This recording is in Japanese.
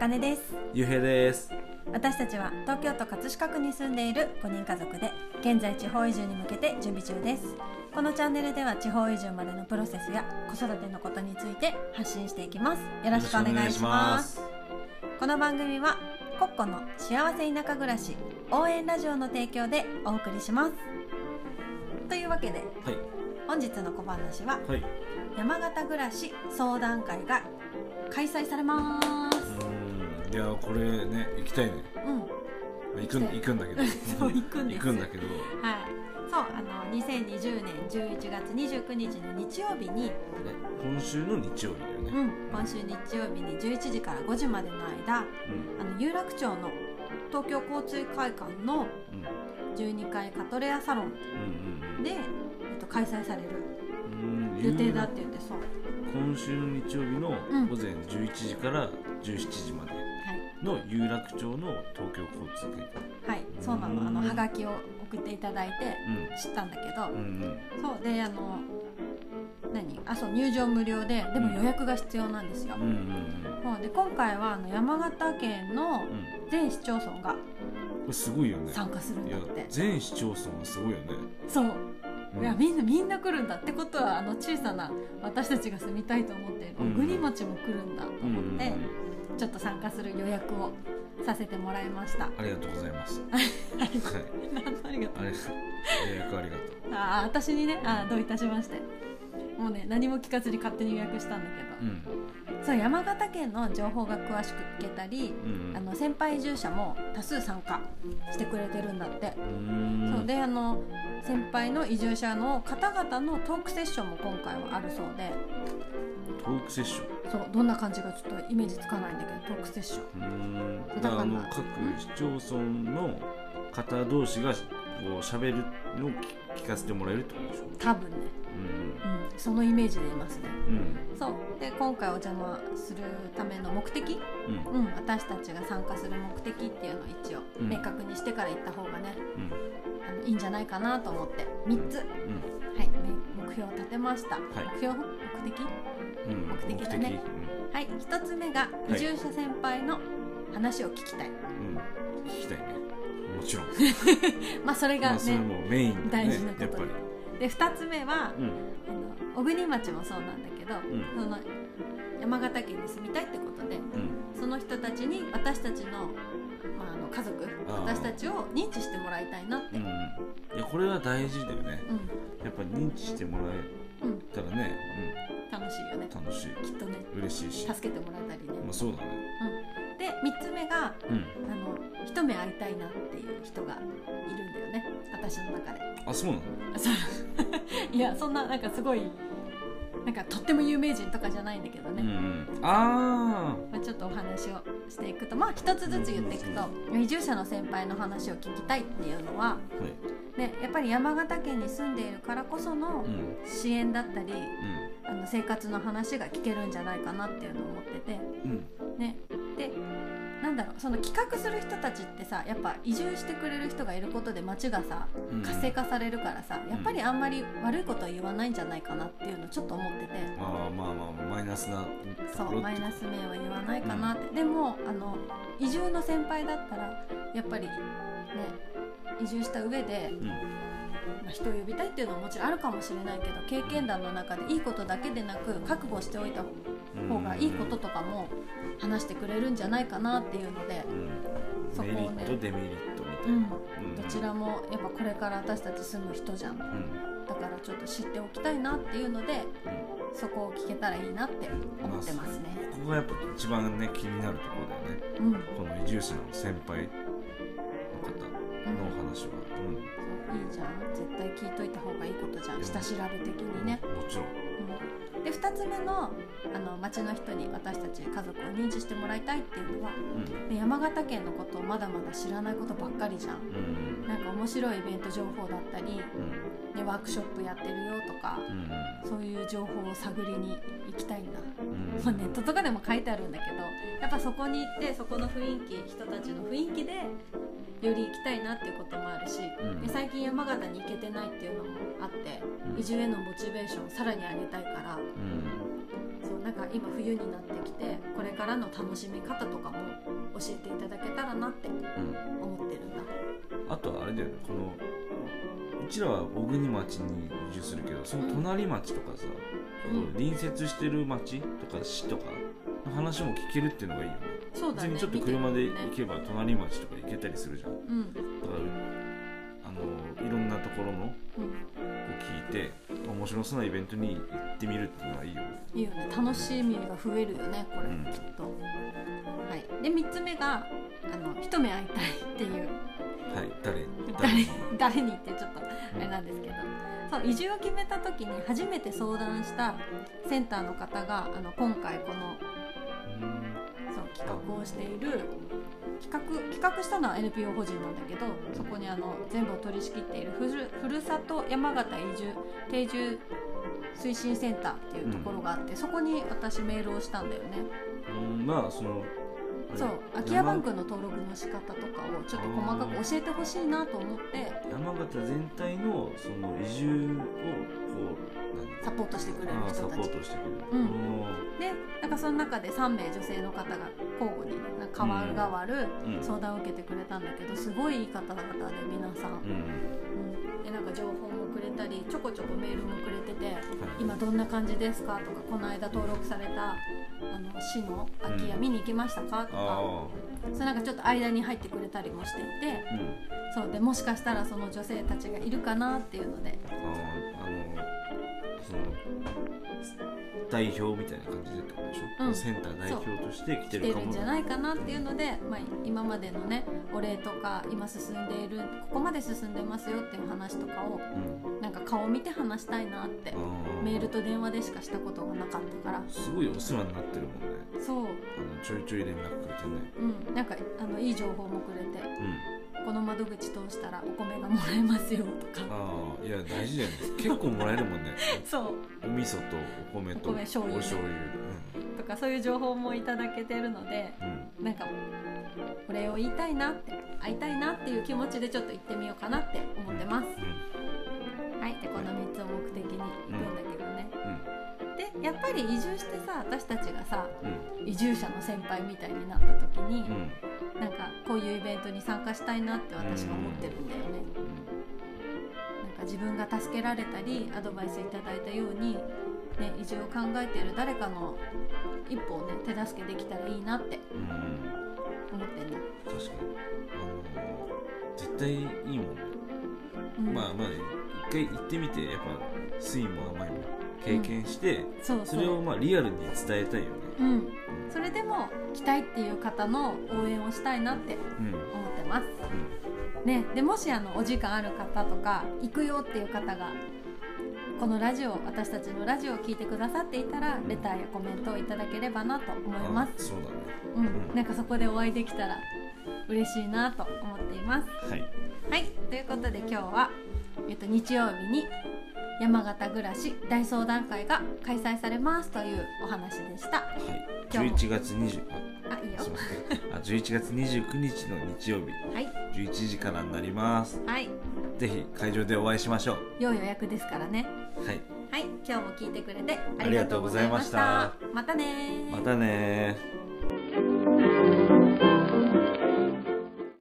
かねです。ゆうへいです。私たちは東京都葛飾区に住んでいる5人家族で現在地方移住に向けて準備中です。このチャンネルでは地方移住までのプロセスや子育てのことについて発信していきます。よろしくお願いします。この番組はコッコの幸せ田舎暮らし応援ラジオの提供でお送りします。というわけではい。本日の小話ははい。山形暮らし相談会が開催されますいやこれね行きたいね。うん。行くん行くんだけど。そう行くん行くんだけど。はい、そうあの2020年11月29日の日曜日に、ね今週の日曜日だよね。うん、今週日曜日に11時から5時までの間あうん。の有楽町の東京交通会館のうん。12階カトレアサロンうんで、えっと、開催される予定だって言ってそう、今週の日曜日のうん。午前11時から17時まで。はいの有楽町の東京交通会館はい、そうなの。あのハガキを送っていただいてうん。知ったんだけど、うんうん。そうであの何？あそう入場無料ででも予約が必要なんですよ、うんうんそうで今回はあの山形県のうん。うん全市町村がすごいよね。参加するんだって。全市町村はすごいよね。そう、うん。いやみんなみんな来るんだってことはあの小さな私たちが住みたいと思っているうん。小国町も来るんだとうんうんうん。思って、ちょっと参加する予約をさせてもらいました。ありがとうございます。あ はい。ありがとうあれ予約ありがとう。あ私にねあどういたしまして。もうね何も聞かずに勝手に予約したんだけど、うん。そう山形県の情報が詳しく聞けたり、うん。あの先輩移住者も多数参加してくれてるんだって、そうであの先輩の移住者の方々のトークセッションも今回はあるそうで。トークセッション？そうどんな感じかちょっとイメージつかないんだけどトークセッション。うーんだからあの各市町村の方同士がこう喋るのを聞聞かせてもらえるってことでしょ？多分ね、うん、そのイメージでいますね。うん。うんそう。で今回お邪魔するための目的、うん。うん、私たちが参加する目的っていうのを一応うん。明確にしてから行った方がね、うん。あのいいんじゃないかなと思って。3つ、目標を立てました、い。目標目的？うん。うん目的。だねはい。1つ目がい。移住者先輩の話を聞きたい、うん。うん聞きたいね。もちろん。まあそれがまあもメインだね大事なことやっぱり。で2つ目は、うん。あの小国町もそうなんだけど、ん。その山形県に住みたいってことでうん。その人たちに私たちの,、まあ、あの家族私たちを認知してもらいたいなって、うん。いやこれは大事だよね。うん。やっぱ認知してもらえうん。たらね楽しいよね。うん楽しい。きっとね。嬉しいし。助けてもらえたりね、まあそうだね。うん、で3つ目がうん。あの一目会いたいなっていう人がいるんだよね。私の中で。あそうなの？あそう。いやそんななんかすごいなんかとっても有名人とかじゃないんだけどね、うんうん。あまあ、ちょっとお話をしていくとまあ一つずつ言っていくと移住者の先輩の話を聞きたいっていうのは、あはい。ね、やっぱり山形県に住んでいるからこそのうん。支援だったりうん。あの生活の話が聞けるんじゃないかなっていうのを思ってて、うん。ね、でなんだろうその企画する人たちってさやっぱ移住してくれる人がいることで街がさうん。活性化されるからさやっぱりあんまり悪いことは言わないんじゃないかなっていうのをちょっと思ってて。まあまあまあマイナスなそうマイナス面は言わないかなって、でもあの移住の先輩だったらやっぱりね移住した上で、うん。まあ、人を呼びたいっていうのはもちろんあるかもしれないけど経験談の中でいいことだけでなく覚悟しておいた方がいいこととかも話してくれるんじゃないかなっていうので、うん。そこをね。メリットデメリットみたうんいな、うん。どちらもやっぱこれから私たち住む人じゃん。だうん。からちょっと知っておきたいなっていうのでそこを聞けたらいいなって思ってますね。ここがやっぱ一番ね気になるところだよね。うん。この移住者の先輩の方のお話は、うん。いいじゃん。絶対聞いといた方がいいことじゃん。下調べ的にね、もちろん。うん、で2つ目のあの町の人に私たち家族を認知してもらいたいっていうのはうん。ね山形県のことをまだまだ知らないことばっかりじゃん。うん。なんか面白いイベント情報だったり、うん。ね、ワークショップやってるよとかうん。そういう情報を探りに行きたいんだ、うん。まあ、ネットとかでも書いてあるんだけどやっぱそこに行ってそこの雰囲気人たちの雰囲気でより行きたいなっていうこともあるし、うん。で最近山形に行けてないっていうのもあってうん。移住へのモチベーションをさらに上げたいからうん。そうなんか今冬になってきてこれからの楽しみ方とかも教えていただけたらなってうん思ってるんだ。あとはあれだよねこのうちらは小国町に移住するけどその隣町とかさ、うん。隣接してる町とか市とかの話も聞けるっていうのがいいよね。そうだね。ちょっと車で行けば隣町とか行けたりするじゃん。だうん。からあのいろんなところのうん。を聞いて面白そうなイベントに行ってみるっていうのはいいよね。いいよね。楽しみが増えるよねこれ、うん。きっと。はい。で3つ目があの一目会いたいっていう。はい誰？誰？に？誰にってちょっとあれなんですけど、そう移住を決めた時に初めて相談したセンターの方があの今回このうん。そう企画をしている企画企画したのは NPO 法人なんだけどそこにあの全部を取り仕切っているふるふるさと山形移住定住推進センターっていうところがあって、そこに私メールをしたんだよね。うんまあそのそう空き家バンクの登録の仕方とかをちょっと細かく教えてほしいなと思って。山形全体のその移住をこう何サポートしてくれるああサポー人たちトしてくれる、うん。おでなんかその中で3名女性の方が交互に代わる代わる相談を受けてくれたんだけどすごいいい方々で皆さん、うん。うん、でなんか情報もくれたりちょこちょこメールもくれててはい。今どんな感じですか？とかこの間登録されたあの市の空き家うん。見に行きましたか？とか、あそれなんかちょっと間に入ってくれたりもしていてそうでもしかしたらその女性たちがいるかなっていうので。あのその代表みたいな感じでってことでしょ、うん。センター代表として来来ててるかもるんじゃないかなっていうので、まあ、今までのねお礼とか今進んでいるここまで進んでますよっていう話とかをうん。なんか顔見て話したいなってメールと電話でしかしたことがなかったから。すごいお世話になってるもんね。そう、あのちょいちょい連絡くれてね。うん、なんかあのいい情報もくれて。うんこの窓口通したらお米がもらえますよとか。ああいや大事だよね結構もらえるもんね。そう。お味噌とお米とお米醤油。お醤油。とかそういう情報もいただけてるのでうん、うんなんかお礼を言いたいなって会いたいなっていう気持ちでちょっと行ってみようかなって思ってます、はい。でこの3つを目的に行くんだけどね、でやっぱり移住してさ私たちがさうん。移住者の先輩みたいになった時に、うんうん。なんかこういうイベントに参加したいなって私は思ってるんだよね、なんか自分が助けられたりアドバイスいただいたように、ね、移住を考えている誰かの一歩をね手助けできたらいいなってうんうん思ってんだ、確かに。あの絶対いいもん。ね、うん、まあまあ一回行ってみてやっぱ酸いも甘いも経験して、それをまあリアルに伝えたいよね。うん、それでも来たいっていう方の応援をしたいなってうん。うん思ってます。ねでもしあのお時間ある方とか行くよっていう方がこのラジオ私たちのラジオを聞いてくださっていたらレターやコメントをいただければなと思います。あそうだね。うん、うん。なんかそこでお会いできたら嬉しいなと思っています。はい。はい。ということで今日は、えっと、日曜日に山形暮らし大相談会が開催されますというお話でした。はい。今日も。11月20ああいいよ。すいません。あ11月29日の日曜日。はい。11時からになります。はい。ぜひ会場でお会いしましょう。要予約ですからね。はい。はい。今日も聞いてくれてあありがとうございました。またねー。またねー